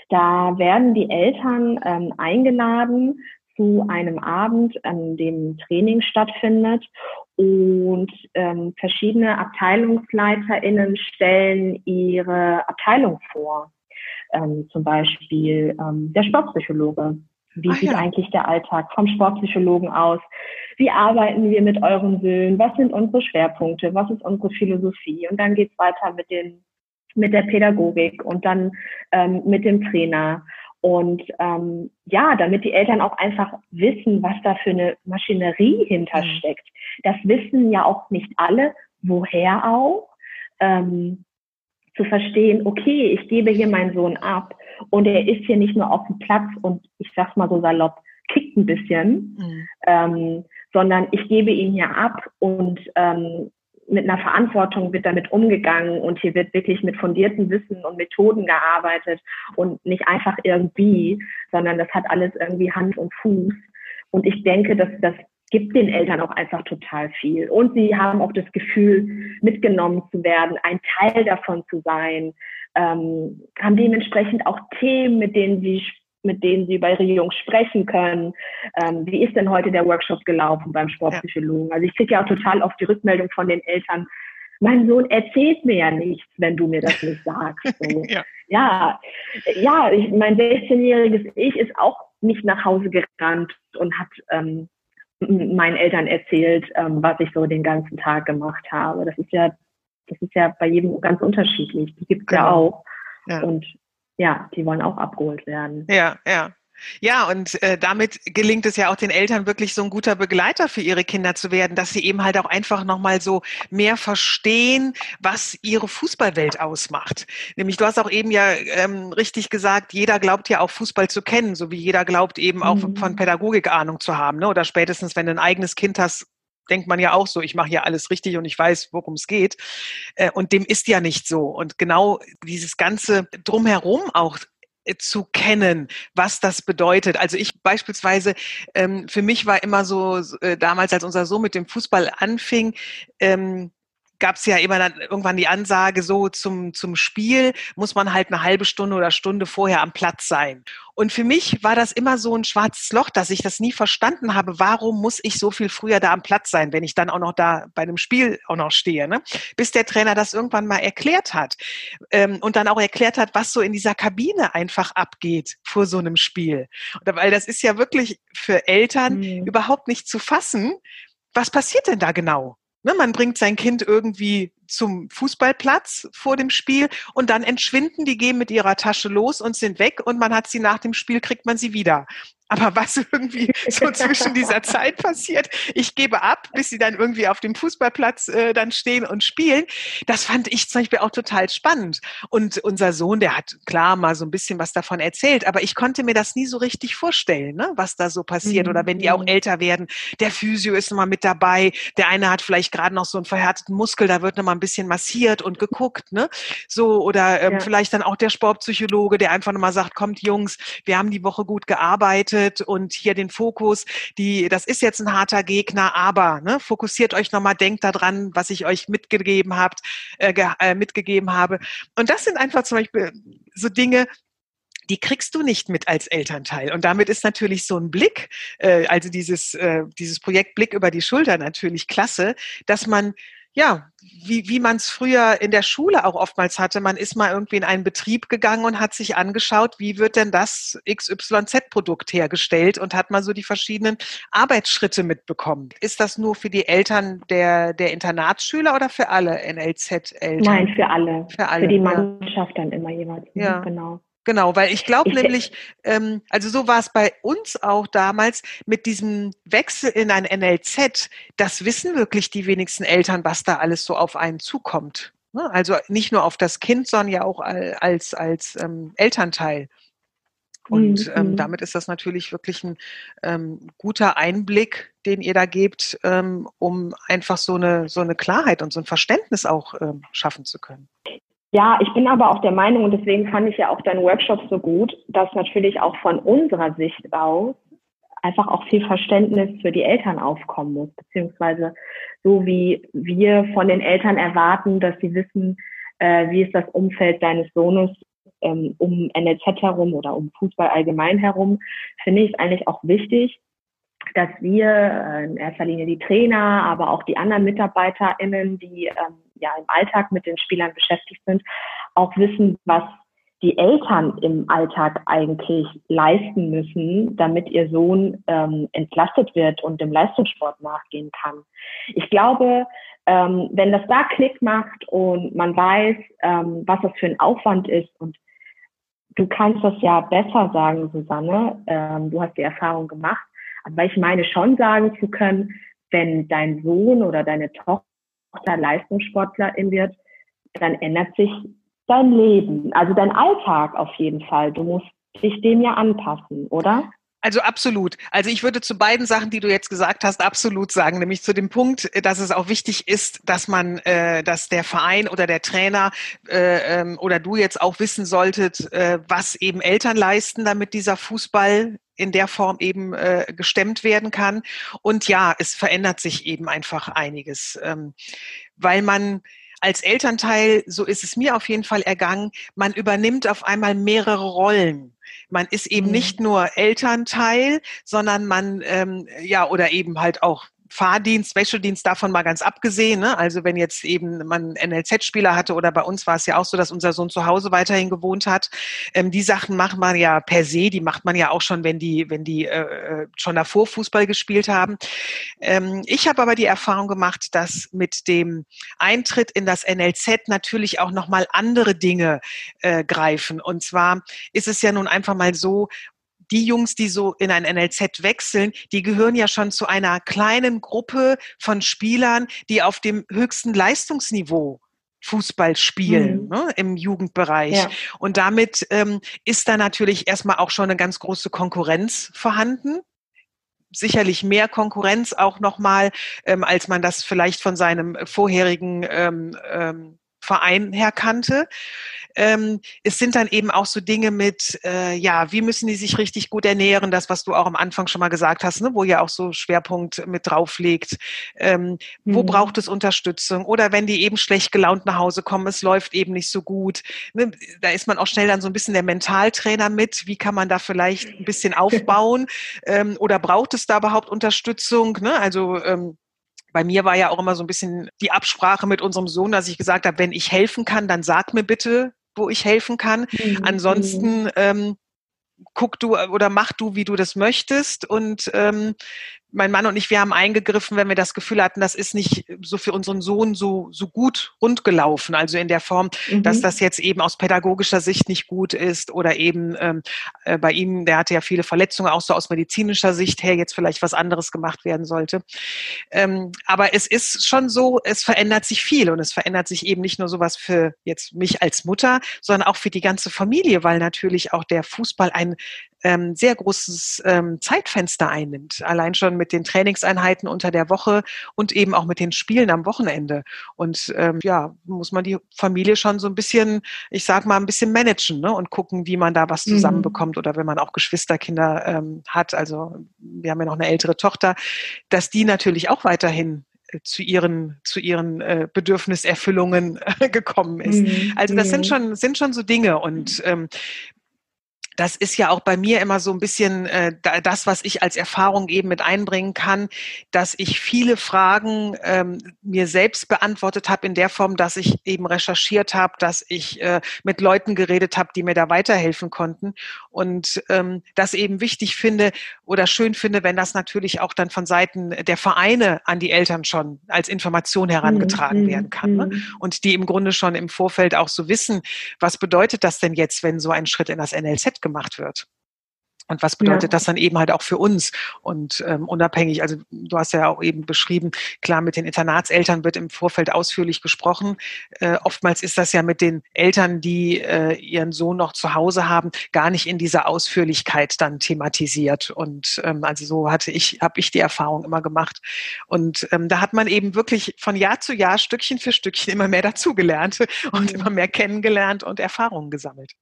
Da werden die Eltern ähm, eingeladen zu einem Abend, an dem Training stattfindet und ähm, verschiedene AbteilungsleiterInnen stellen ihre Abteilung vor. Ähm, zum Beispiel ähm, der Sportpsychologe wie Ach sieht ja. eigentlich der Alltag vom Sportpsychologen aus? Wie arbeiten wir mit euren Söhnen? Was sind unsere Schwerpunkte? Was ist unsere Philosophie? Und dann geht's weiter mit den mit der Pädagogik und dann ähm, mit dem Trainer. Und ähm, ja, damit die Eltern auch einfach wissen, was da für eine Maschinerie hintersteckt. Mhm. Das wissen ja auch nicht alle, woher auch. Ähm, zu verstehen, okay, ich gebe hier meinen Sohn ab und er ist hier nicht nur auf dem Platz und ich sag's mal so salopp, kickt ein bisschen, mhm. ähm, sondern ich gebe ihn hier ab und ähm, mit einer Verantwortung wird damit umgegangen und hier wird wirklich mit fundierten Wissen und Methoden gearbeitet und nicht einfach irgendwie, sondern das hat alles irgendwie Hand und Fuß. Und ich denke, dass das gibt den Eltern auch einfach total viel. Und sie haben auch das Gefühl, mitgenommen zu werden, ein Teil davon zu sein, ähm, haben dementsprechend auch Themen, mit denen sie mit denen sie bei Jungs sprechen können. Ähm, wie ist denn heute der Workshop gelaufen beim Sportpsychologen? Also ich kriege ja auch total oft die Rückmeldung von den Eltern, mein Sohn erzählt mir ja nichts, wenn du mir das nicht sagst. (laughs) So. ja. ja, ja, ich, mein 16-jähriges Ich ist auch nicht nach Hause gerannt und hat ähm, meinen Eltern erzählt, ähm, was ich so den ganzen Tag gemacht habe. Das ist ja, das ist ja bei jedem ganz unterschiedlich. Die gibt es genau. ja auch. Ja. Und ja, die wollen auch abgeholt werden. Ja, ja. Ja, und äh, damit gelingt es ja auch den Eltern wirklich so ein guter Begleiter für ihre Kinder zu werden, dass sie eben halt auch einfach nochmal so mehr verstehen, was ihre Fußballwelt ausmacht. Nämlich, du hast auch eben ja ähm, richtig gesagt, jeder glaubt ja auch Fußball zu kennen, so wie jeder glaubt eben auch mhm. von Pädagogik Ahnung zu haben. Ne? Oder spätestens, wenn du ein eigenes Kind hast, denkt man ja auch so, ich mache hier alles richtig und ich weiß, worum es geht. Äh, und dem ist ja nicht so. Und genau dieses ganze drumherum auch zu kennen, was das bedeutet. Also ich beispielsweise, ähm, für mich war immer so, äh, damals, als unser Sohn mit dem Fußball anfing, ähm, gab es ja immer dann irgendwann die Ansage, so zum, zum Spiel muss man halt eine halbe Stunde oder Stunde vorher am Platz sein. Und für mich war das immer so ein schwarzes Loch, dass ich das nie verstanden habe. Warum muss ich so viel früher da am Platz sein, wenn ich dann auch noch da bei einem Spiel auch noch stehe? Ne? Bis der Trainer das irgendwann mal erklärt hat ähm, und dann auch erklärt hat, was so in dieser Kabine einfach abgeht vor so einem Spiel. Und, weil das ist ja wirklich für Eltern mhm. überhaupt nicht zu fassen. Was passiert denn da genau? Ne, man bringt sein Kind irgendwie zum Fußballplatz vor dem Spiel und dann entschwinden die, gehen mit ihrer Tasche los und sind weg und man hat sie nach dem Spiel, kriegt man sie wieder. Aber was irgendwie so (laughs) zwischen dieser Zeit passiert, ich gebe ab, bis sie dann irgendwie auf dem Fußballplatz äh, dann stehen und spielen, das fand ich zum Beispiel auch total spannend. Und unser Sohn, der hat klar mal so ein bisschen was davon erzählt, aber ich konnte mir das nie so richtig vorstellen, ne, was da so passiert. Mhm. Oder wenn die auch mhm. älter werden, der Physio ist nochmal mit dabei, der eine hat vielleicht gerade noch so einen verhärteten Muskel, da wird nochmal ein bisschen massiert und geguckt, ne? So, oder ähm, ja. vielleicht dann auch der Sportpsychologe, der einfach nochmal sagt, kommt Jungs, wir haben die Woche gut gearbeitet arbeitet und hier den Fokus, die, das ist jetzt ein harter Gegner, aber ne, fokussiert euch nochmal, denkt daran, was ich euch mitgegeben habt, äh, äh, mitgegeben habe. Und das sind einfach zum Beispiel so Dinge, die kriegst du nicht mit als Elternteil. Und damit ist natürlich so ein Blick, äh, also dieses, äh, dieses Projekt Blick über die Schulter natürlich klasse, dass man ja, wie, wie man es früher in der Schule auch oftmals hatte. Man ist mal irgendwie in einen Betrieb gegangen und hat sich angeschaut, wie wird denn das XYZ-Produkt hergestellt und hat mal so die verschiedenen Arbeitsschritte mitbekommen. Ist das nur für die Eltern der, der Internatsschüler oder für alle NLZ-Eltern? Nein, für alle. Für alle. Für die Mannschaft ja. dann immer jeweils. Ja. Genau. Genau, weil ich glaube nämlich, ähm, also so war es bei uns auch damals mit diesem Wechsel in ein NLZ, das wissen wirklich die wenigsten Eltern, was da alles so auf einen zukommt. Ne? Also nicht nur auf das Kind, sondern ja auch als, als ähm, Elternteil. Und mhm. ähm, damit ist das natürlich wirklich ein ähm, guter Einblick, den ihr da gebt, ähm, um einfach so eine, so eine Klarheit und so ein Verständnis auch ähm, schaffen zu können. Ja, ich bin aber auch der Meinung, und deswegen fand ich ja auch deinen Workshop so gut, dass natürlich auch von unserer Sicht aus einfach auch viel Verständnis für die Eltern aufkommen muss, beziehungsweise so wie wir von den Eltern erwarten, dass sie wissen, äh, wie ist das Umfeld deines Sohnes ähm, um NLZ herum oder um Fußball allgemein herum, finde ich es eigentlich auch wichtig, dass wir äh, in erster Linie die Trainer, aber auch die anderen MitarbeiterInnen, die ähm, ja im Alltag mit den Spielern beschäftigt sind, auch wissen, was die Eltern im Alltag eigentlich leisten müssen, damit ihr Sohn ähm, entlastet wird und dem Leistungssport nachgehen kann. Ich glaube, ähm, wenn das da Klick macht und man weiß, ähm, was das für ein Aufwand ist und du kannst das ja besser sagen, Susanne, ähm, du hast die Erfahrung gemacht, aber ich meine schon sagen zu können, wenn dein Sohn oder deine Tochter Leistungssportlerin wird, dann ändert sich dein Leben, also dein Alltag auf jeden Fall. Du musst dich dem ja anpassen, oder? Also absolut. Also ich würde zu beiden Sachen, die du jetzt gesagt hast, absolut sagen, nämlich zu dem Punkt, dass es auch wichtig ist, dass man, äh, dass der Verein oder der Trainer äh, ähm, oder du jetzt auch wissen solltet, äh, was eben Eltern leisten, damit dieser Fußball in der Form eben äh, gestemmt werden kann. Und ja, es verändert sich eben einfach einiges, ähm, weil man als Elternteil, so ist es mir auf jeden Fall ergangen, man übernimmt auf einmal mehrere Rollen. Man ist eben mhm. nicht nur Elternteil, sondern man, ähm, ja, oder eben halt auch Fahrdienst, Specialdienst davon mal ganz abgesehen. Ne? Also wenn jetzt eben man NLZ-Spieler hatte oder bei uns war es ja auch so, dass unser Sohn zu Hause weiterhin gewohnt hat. Ähm, die Sachen macht man ja per se, die macht man ja auch schon, wenn die, wenn die äh, äh schon davor Fußball gespielt haben. Ähm, ich habe aber die Erfahrung gemacht, dass mit dem Eintritt in das NLZ natürlich auch nochmal andere Dinge äh, greifen. Und zwar ist es ja nun einfach mal so, die Jungs, die so in ein NLZ wechseln, die gehören ja schon zu einer kleinen Gruppe von Spielern, die auf dem höchsten Leistungsniveau Fußball spielen mhm. ne, im Jugendbereich. Ja. Und damit ähm, ist da natürlich erstmal auch schon eine ganz große Konkurrenz vorhanden. Sicherlich mehr Konkurrenz auch nochmal, ähm, als man das vielleicht von seinem vorherigen ähm, ähm, Verein her kannte. Ähm, es sind dann eben auch so Dinge mit, äh, ja, wie müssen die sich richtig gut ernähren, das, was du auch am Anfang schon mal gesagt hast, ne, wo ja auch so Schwerpunkt mit drauf liegt. Ähm, mhm. Wo braucht es Unterstützung? Oder wenn die eben schlecht gelaunt nach Hause kommen, es läuft eben nicht so gut. Ne, da ist man auch schnell dann so ein bisschen der Mentaltrainer mit. Wie kann man da vielleicht ein bisschen aufbauen? (laughs) ähm, oder braucht es da überhaupt Unterstützung? Ne? Also ähm, bei mir war ja auch immer so ein bisschen die Absprache mit unserem Sohn, dass ich gesagt habe, wenn ich helfen kann, dann sag mir bitte, wo ich helfen kann. Mhm. Ansonsten ähm, guck du oder mach du, wie du das möchtest. Und ähm, mein Mann und ich, wir haben eingegriffen, wenn wir das Gefühl hatten, das ist nicht so für unseren Sohn so, so gut rundgelaufen. Also in der Form, mhm. dass das jetzt eben aus pädagogischer Sicht nicht gut ist oder eben ähm, äh, bei ihm, der hatte ja viele Verletzungen, auch so aus medizinischer Sicht her jetzt vielleicht was anderes gemacht werden sollte. Ähm, aber es ist schon so, es verändert sich viel und es verändert sich eben nicht nur sowas für jetzt mich als Mutter, sondern auch für die ganze Familie, weil natürlich auch der Fußball ein ähm, sehr großes ähm, Zeitfenster einnimmt. Allein schon mit den Trainingseinheiten unter der Woche und eben auch mit den Spielen am Wochenende. Und ähm, ja, muss man die Familie schon so ein bisschen, ich sag mal, ein bisschen managen ne? und gucken, wie man da was mhm. zusammenbekommt mhm. oder wenn man auch Geschwisterkinder ähm, hat. Also wir haben ja noch eine ältere Tochter, dass die natürlich auch weiterhin äh, zu ihren zu ihren äh, Bedürfniserfüllungen äh, (laughs) gekommen ist. Mhm. Also das sind mhm. schon sind schon so Dinge und ähm, das ist ja auch bei mir immer so ein bisschen äh, das, was ich als Erfahrung eben mit einbringen kann, dass ich viele Fragen ähm, mir selbst beantwortet habe in der Form, dass ich eben recherchiert habe, dass ich äh, mit Leuten geredet habe, die mir da weiterhelfen konnten und ähm, das eben wichtig finde oder schön finde, wenn das natürlich auch dann von Seiten der Vereine an die Eltern schon als Information herangetragen mhm. werden kann ne? Mhm. und die im Grunde schon im Vorfeld auch so wissen, was bedeutet das denn jetzt, wenn so ein Schritt in das NLZ gemacht wird. Und was bedeutet ja. das dann eben halt auch für uns? Und ähm, unabhängig, also du hast ja auch eben beschrieben, klar, mit den Internatseltern wird im Vorfeld ausführlich gesprochen. Äh, oftmals ist das ja mit den Eltern, die äh, ihren Sohn noch zu Hause haben, gar nicht in dieser Ausführlichkeit dann thematisiert. Und ähm, also so hatte ich, habe ich die Erfahrung immer gemacht. Und ähm, da hat man eben wirklich von Jahr zu Jahr Stückchen für Stückchen immer mehr dazugelernt und immer mehr kennengelernt und Erfahrungen gesammelt.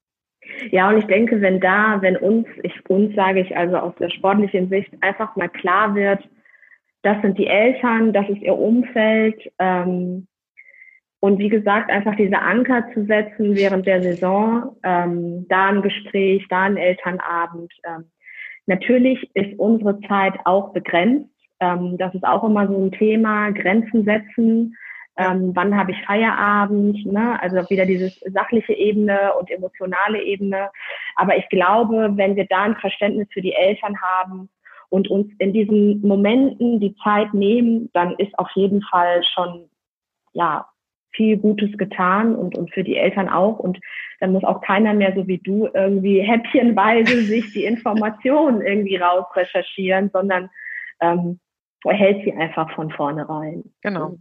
Ja, und ich denke, wenn da, wenn uns, ich uns sage ich also aus der sportlichen Sicht, einfach mal klar wird, das sind die Eltern, das ist ihr Umfeld. Ähm, und wie gesagt, einfach diese Anker zu setzen während der Saison, ähm, da ein Gespräch, da ein Elternabend. Ähm, natürlich ist unsere Zeit auch begrenzt. Ähm, das ist auch immer so ein Thema, Grenzen setzen ähm, wann habe ich Feierabend, ne? also wieder diese sachliche Ebene und emotionale Ebene. Aber ich glaube, wenn wir da ein Verständnis für die Eltern haben und uns in diesen Momenten die Zeit nehmen, dann ist auf jeden Fall schon ja viel Gutes getan und, und für die Eltern auch. Und dann muss auch keiner mehr so wie du irgendwie (laughs) häppchenweise sich die Informationen irgendwie rausrecherchieren, sondern ähm, erhält sie einfach von vornherein. Genau.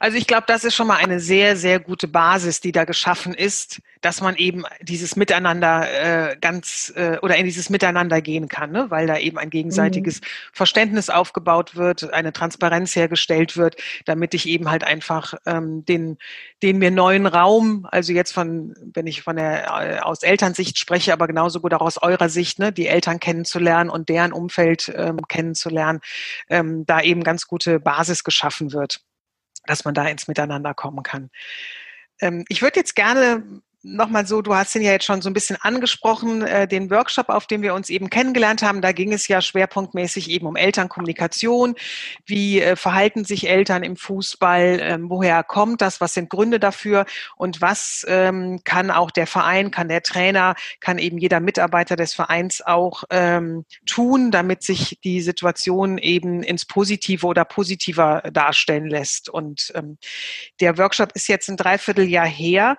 Also ich glaube, das ist schon mal eine sehr, sehr gute Basis, die da geschaffen ist, dass man eben dieses Miteinander äh, ganz äh, oder in dieses Miteinander gehen kann, ne? weil da eben ein gegenseitiges mhm. Verständnis aufgebaut wird, eine Transparenz hergestellt wird, damit ich eben halt einfach ähm, den, den mir neuen Raum, also jetzt von, wenn ich von der äh, aus Elternsicht spreche, aber genauso gut auch aus eurer Sicht, ne, die Eltern kennenzulernen und deren Umfeld ähm, kennenzulernen, ähm, da eben ganz gute Basis geschaffen wird dass man da ins Miteinander kommen kann. Ähm, ich würde jetzt gerne nochmal so, du hast ihn ja jetzt schon so ein bisschen angesprochen, äh, den Workshop, auf dem wir uns eben kennengelernt haben. Da ging es ja schwerpunktmäßig eben um Elternkommunikation. Wie äh, verhalten sich Eltern im Fußball? Ähm, woher kommt das? Was sind Gründe dafür? Und was ähm, kann auch der Verein, kann der Trainer, kann eben jeder Mitarbeiter des Vereins auch ähm, tun, damit sich die Situation eben ins Positive oder positiver darstellen lässt? Und ähm, der Workshop ist jetzt ein Dreivierteljahr her.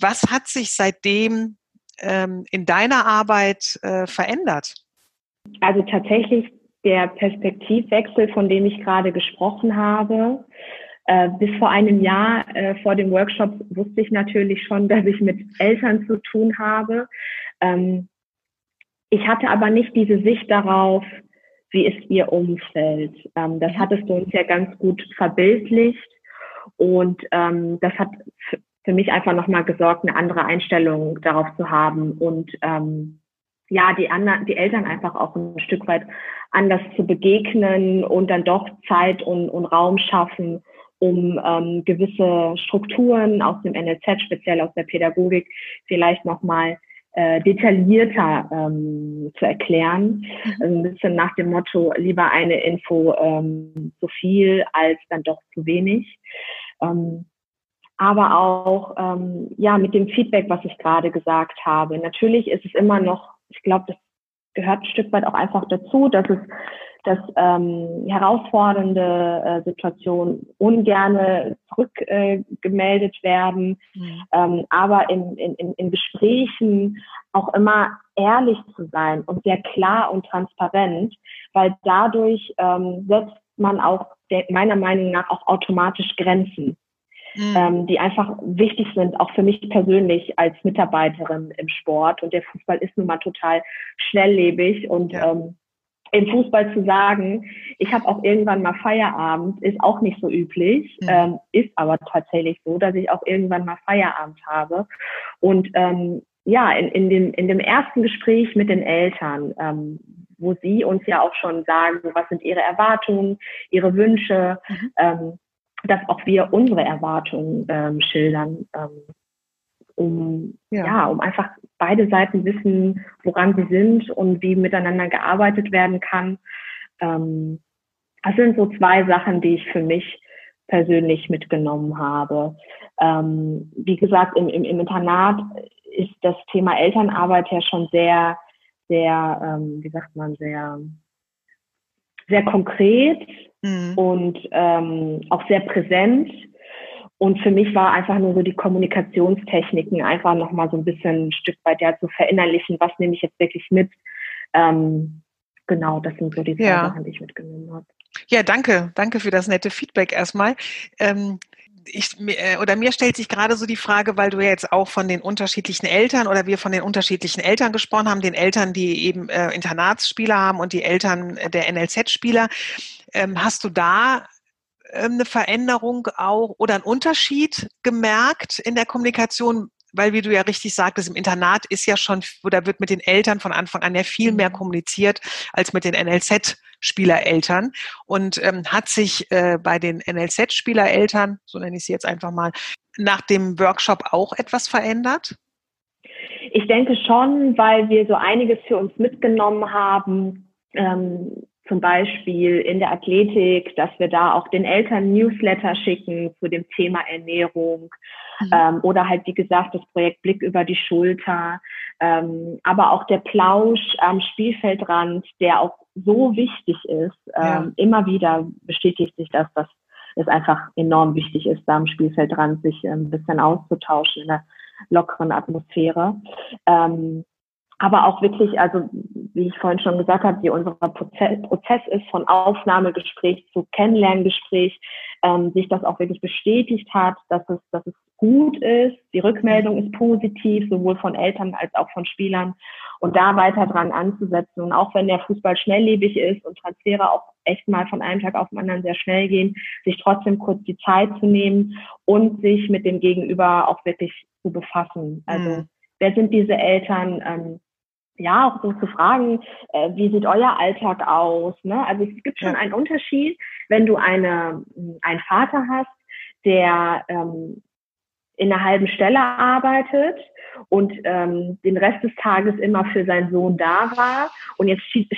Was hat sich seitdem ähm, in deiner Arbeit äh, verändert? Also tatsächlich der Perspektivwechsel, von dem ich gerade gesprochen habe. Äh, bis vor einem Jahr äh, vor dem Workshop wusste ich natürlich schon, (laughs) dass ich mit Eltern zu tun habe. Ähm, ich hatte aber nicht diese Sicht darauf, wie ist ihr Umfeld. Ähm, das hattest du uns ja ganz gut verbildlicht. Und ähm, das hat für mich einfach nochmal gesorgt, eine andere Einstellung darauf zu haben und ähm, ja, die anderen, die Eltern einfach auch ein Stück weit anders zu begegnen und dann doch Zeit und, und Raum schaffen, um ähm, gewisse Strukturen aus dem NLZ, speziell aus der Pädagogik, vielleicht nochmal äh, detaillierter ähm, zu erklären. Mhm. Also ein bisschen nach dem Motto, lieber eine Info ähm, zu viel als dann doch zu wenig. Ähm, aber auch ähm, ja mit dem Feedback, was ich gerade gesagt habe. Natürlich ist es immer noch, ich glaube, das gehört ein Stück weit auch einfach dazu, dass es dass ähm, herausfordernde äh, Situationen ungerne zurückgemeldet äh, werden, mhm. ähm, aber in, in, in Gesprächen auch immer ehrlich zu sein und sehr klar und transparent, weil dadurch ähm, setzt man auch meiner Meinung nach auch automatisch Grenzen, mhm. ähm, die einfach wichtig sind, auch für mich persönlich als Mitarbeiterin im Sport. Und der Fußball ist nun mal total schnelllebig und ja. ähm, im Fußball zu sagen, ich habe auch irgendwann mal Feierabend, ist auch nicht so üblich, mhm. ähm, ist aber tatsächlich so, dass ich auch irgendwann mal Feierabend habe. Und ähm, ja, in, in, dem, in dem ersten Gespräch mit den Eltern, ähm, wo sie uns ja auch schon sagen, was sind ihre Erwartungen, ihre Wünsche, mhm. ähm, dass auch wir unsere Erwartungen ähm, schildern, ähm, um ja. ja. um einfach beide Seiten wissen, woran sie sind und wie miteinander gearbeitet werden kann. Ähm, das sind so zwei Sachen, die ich für mich persönlich mitgenommen habe. Ähm, wie gesagt, im, im, im Internat ist das Thema Elternarbeit ja schon sehr, sehr, ähm, wie sagt man, sehr, sehr konkret mhm. und ähm, auch sehr präsent. Und für mich war einfach nur so die Kommunikationstechniken einfach nochmal so ein bisschen ein Stück weit ja zu verinnerlichen, was nehme ich jetzt wirklich mit. Ähm, genau, das sind so die zwei ja. Sachen, die ich mitgenommen habe. Ja, danke. Danke für das nette Feedback erstmal. Ähm, ich, äh, oder mir stellt sich gerade so die Frage, weil du ja jetzt auch von den unterschiedlichen Eltern oder wir von den unterschiedlichen Eltern gesprochen haben, den Eltern, die eben äh, Internatsspieler haben und die Eltern der NLZ-Spieler. Ähm, hast du da ähm, eine Veränderung auch oder einen Unterschied gemerkt in der Kommunikation? Weil, wie du ja richtig sagtest, im Internat ist ja schon, oder wird mit den Eltern von Anfang an ja viel mehr mhm. kommuniziert als mit den NLZ-Spielereltern. Und ähm, hat sich äh, bei den NLZ-Spielereltern, so nenne ich sie jetzt einfach mal, nach dem Workshop auch etwas verändert? Ich denke schon, weil wir so einiges für uns mitgenommen haben. Ähm, zum Beispiel in der Athletik, dass wir da auch den Eltern Newsletter schicken zu dem Thema Ernährung mhm. ähm, oder halt wie gesagt das Projekt Blick über die Schulter, ähm, aber auch der Plausch am Spielfeldrand, der auch so wichtig ist. Ähm, ja. Immer wieder bestätigt sich das, dass es einfach enorm wichtig ist, da am Spielfeldrand sich ähm, ein bisschen auszutauschen in der lockeren Atmosphäre. Ähm, aber auch wirklich, also wie ich vorhin schon gesagt habe, wie unser Prozess, Prozess ist von Aufnahmegespräch zu Kennenlerngespräch, ähm, sich das auch wirklich bestätigt hat, dass es, dass es gut ist. Die Rückmeldung ist positiv, sowohl von Eltern als auch von Spielern. Und da weiter dran anzusetzen. Und auch wenn der Fußball schnelllebig ist und Transfere auch echt mal von einem Tag auf den anderen sehr schnell gehen, sich trotzdem kurz die Zeit zu nehmen und sich mit dem Gegenüber auch wirklich zu befassen. Also mhm. wer sind diese Eltern? Ähm, ja, auch so zu fragen, äh, wie sieht euer Alltag aus? Ne? Also es gibt schon einen Unterschied, wenn du eine, einen Vater hast, der ähm, in einer halben Stelle arbeitet und ähm, den Rest des Tages immer für seinen Sohn da war und jetzt zieht,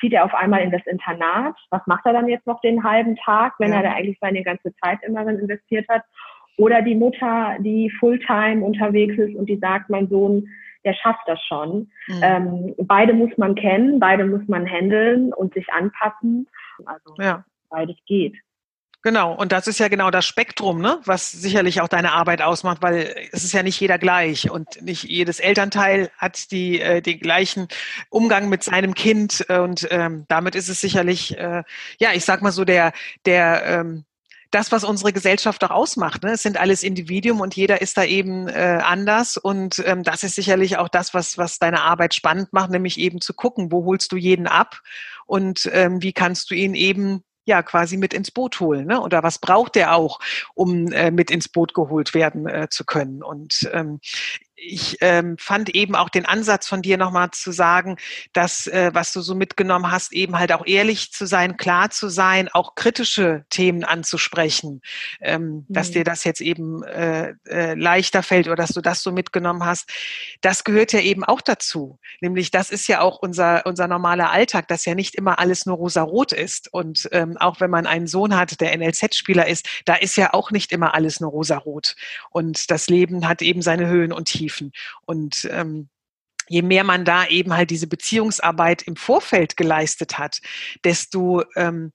zieht er auf einmal in das Internat. Was macht er dann jetzt noch den halben Tag, wenn ja. er da eigentlich seine ganze Zeit immer investiert hat? Oder die Mutter, die Fulltime unterwegs ist und die sagt, mein Sohn der schafft das schon. Mhm. Ähm, beide muss man kennen, beide muss man handeln und sich anpassen. Also ja. beides geht. Genau, und das ist ja genau das Spektrum, ne? was sicherlich auch deine Arbeit ausmacht, weil es ist ja nicht jeder gleich und nicht jedes Elternteil hat die, äh, den gleichen Umgang mit seinem Kind und ähm, damit ist es sicherlich, äh, ja, ich sag mal so, der, der ähm, das, was unsere Gesellschaft auch ausmacht. Ne? Es sind alles Individuen und jeder ist da eben äh, anders. Und ähm, das ist sicherlich auch das, was, was deine Arbeit spannend macht, nämlich eben zu gucken, wo holst du jeden ab und ähm, wie kannst du ihn eben ja quasi mit ins Boot holen. Ne? Oder was braucht der auch, um äh, mit ins Boot geholt werden äh, zu können? Und ähm, ich ähm, fand eben auch den Ansatz von dir nochmal zu sagen, dass, äh, was du so mitgenommen hast, eben halt auch ehrlich zu sein, klar zu sein, auch kritische Themen anzusprechen, ähm, mhm. dass dir das jetzt eben äh, äh, leichter fällt oder dass du das so mitgenommen hast. Das gehört ja eben auch dazu. Nämlich, das ist ja auch unser, unser normaler Alltag, dass ja nicht immer alles nur rosa-rot ist. Und ähm, auch wenn man einen Sohn hat, der NLZ-Spieler ist, da ist ja auch nicht immer alles nur rosa-rot. Und das Leben hat eben seine Höhen und Tiefen. Und ähm, je mehr man da eben halt diese Beziehungsarbeit im Vorfeld geleistet hat, desto ähm,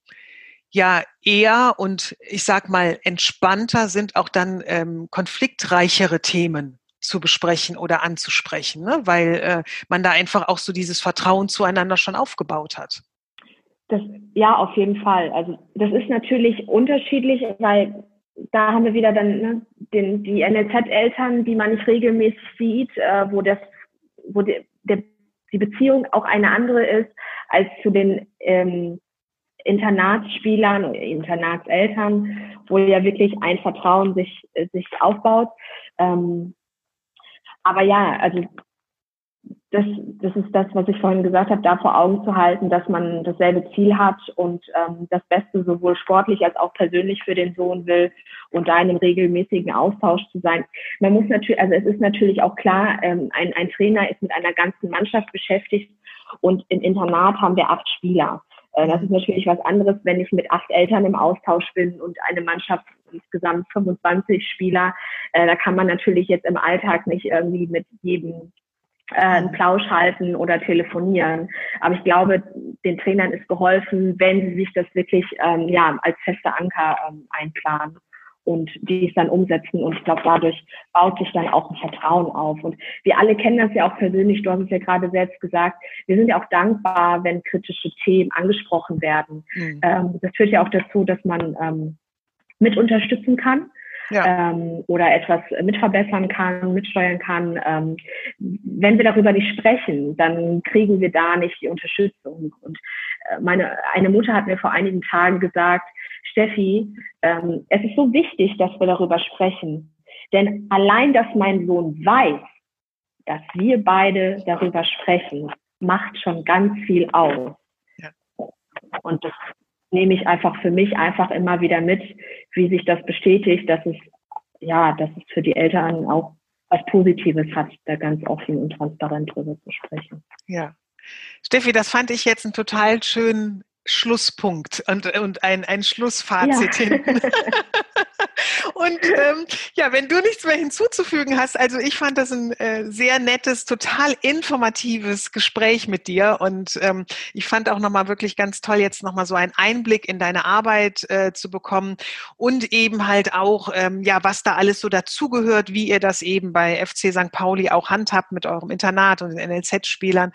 ja eher und ich sag mal entspannter sind auch dann ähm, konfliktreichere Themen zu besprechen oder anzusprechen, ne? weil äh, man da einfach auch so dieses Vertrauen zueinander schon aufgebaut hat. Das, ja, auf jeden Fall. Also das ist natürlich unterschiedlich, weil da haben wir wieder dann ne, den, die NLZ-Eltern, die man nicht regelmäßig sieht, äh, wo das, wo die, der, die Beziehung auch eine andere ist als zu den ähm, Internatsspielern oder Internatseltern, wo ja wirklich ein Vertrauen sich, sich aufbaut. Ähm, aber ja, also das, das ist das, was ich vorhin gesagt habe, da vor Augen zu halten, dass man dasselbe Ziel hat und ähm, das Beste sowohl sportlich als auch persönlich für den Sohn will und da in einem regelmäßigen Austausch zu sein. Man muss natürlich, also es ist natürlich auch klar, ähm, ein, ein Trainer ist mit einer ganzen Mannschaft beschäftigt und im Internat haben wir acht Spieler. Äh, das ist natürlich was anderes, wenn ich mit acht Eltern im Austausch bin und eine Mannschaft insgesamt 25 Spieler. Äh, da kann man natürlich jetzt im Alltag nicht irgendwie mit jedem äh, einen Plausch halten oder telefonieren. Aber ich glaube, den Trainern ist geholfen, wenn sie sich das wirklich ähm, ja, als fester Anker ähm, einplanen und die es dann umsetzen. Und ich glaube, dadurch baut sich dann auch ein Vertrauen auf. Und wir alle kennen das ja auch persönlich, du hast es ja gerade selbst gesagt, wir sind ja auch dankbar, wenn kritische Themen angesprochen werden. Mhm. Ähm, das führt ja auch dazu, dass man ähm, mit unterstützen kann ja. ähm, oder etwas mitverbessern kann, mitsteuern kann. Ähm, wenn wir darüber nicht sprechen, dann kriegen wir da nicht die Unterstützung. Und äh, meine eine Mutter hat mir vor einigen Tagen gesagt, Steffi, ähm, es ist so wichtig, dass wir darüber sprechen. Denn allein, dass mein Sohn weiß, dass wir beide darüber sprechen, macht schon ganz viel aus. Ja. Und das nehme ich einfach für mich einfach immer wieder mit, wie sich das bestätigt, dass es, ja, dass es für die Eltern auch was Positives hat, da ganz offen und transparent drüber zu sprechen. Ja. Steffi, das fand ich jetzt einen total schönen Schlusspunkt und, und ein, ein Schlussfazit ja. hinten. (laughs) (laughs) und ähm, ja, wenn du nichts mehr hinzuzufügen hast, also ich fand das ein äh, sehr nettes, total informatives Gespräch mit dir und ähm, ich fand auch nochmal wirklich ganz toll, jetzt nochmal so einen Einblick in deine Arbeit äh, zu bekommen und eben halt auch, ähm, ja, was da alles so dazugehört, wie ihr das eben bei FC St. Pauli auch handhabt mit eurem Internat und den NLZ-Spielern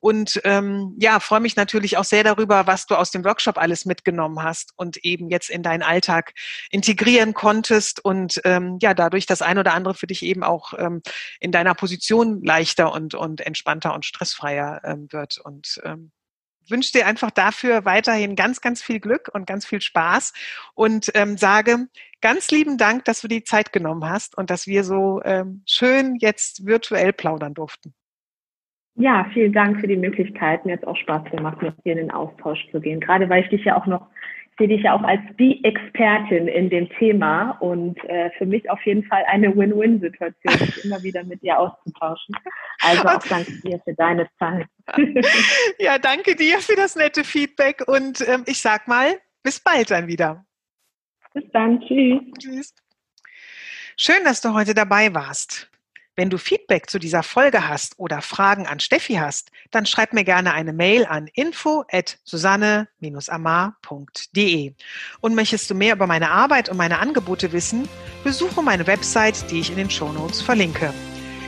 und ähm, ja, freue mich natürlich auch sehr darüber, was du aus dem Workshop alles mitgenommen hast und eben jetzt in deinen Alltag integrieren konntest und ähm, ja, dadurch das ein oder andere für dich eben auch ähm, in deiner Position leichter und, und entspannter und stressfreier ähm, wird. Und ähm, wünsche dir einfach dafür weiterhin ganz, ganz viel Glück und ganz viel Spaß und ähm, sage ganz lieben Dank, dass du die Zeit genommen hast und dass wir so ähm, schön jetzt virtuell plaudern durften. Ja, vielen Dank für die Möglichkeit. Mir hat es auch Spaß gemacht, mit dir in den Austausch zu gehen. Gerade weil ich dich ja auch noch, ich sehe dich ja auch als die Expertin in dem Thema und äh, für mich auf jeden Fall eine Win-Win-Situation, mich immer wieder mit dir auszutauschen. Also auch danke dir für deine Zeit. (laughs) ja, danke dir für das nette Feedback und ähm, ich sag mal, bis bald dann wieder. Bis dann, tschüss. Tschüss. Schön, dass du heute dabei warst. Wenn du Feedback zu dieser Folge hast oder Fragen an Steffi hast, dann schreib mir gerne eine Mail an info at susanne-amar.de. Und möchtest du mehr über meine Arbeit und meine Angebote wissen, besuche meine Website, die ich in den Shownotes verlinke.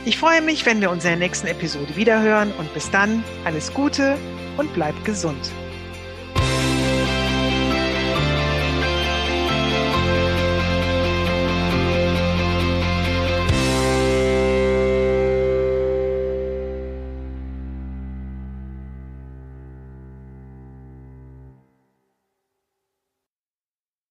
Ich freue mich, wenn wir uns in der nächsten Episode wiederhören und bis dann alles Gute und bleib gesund.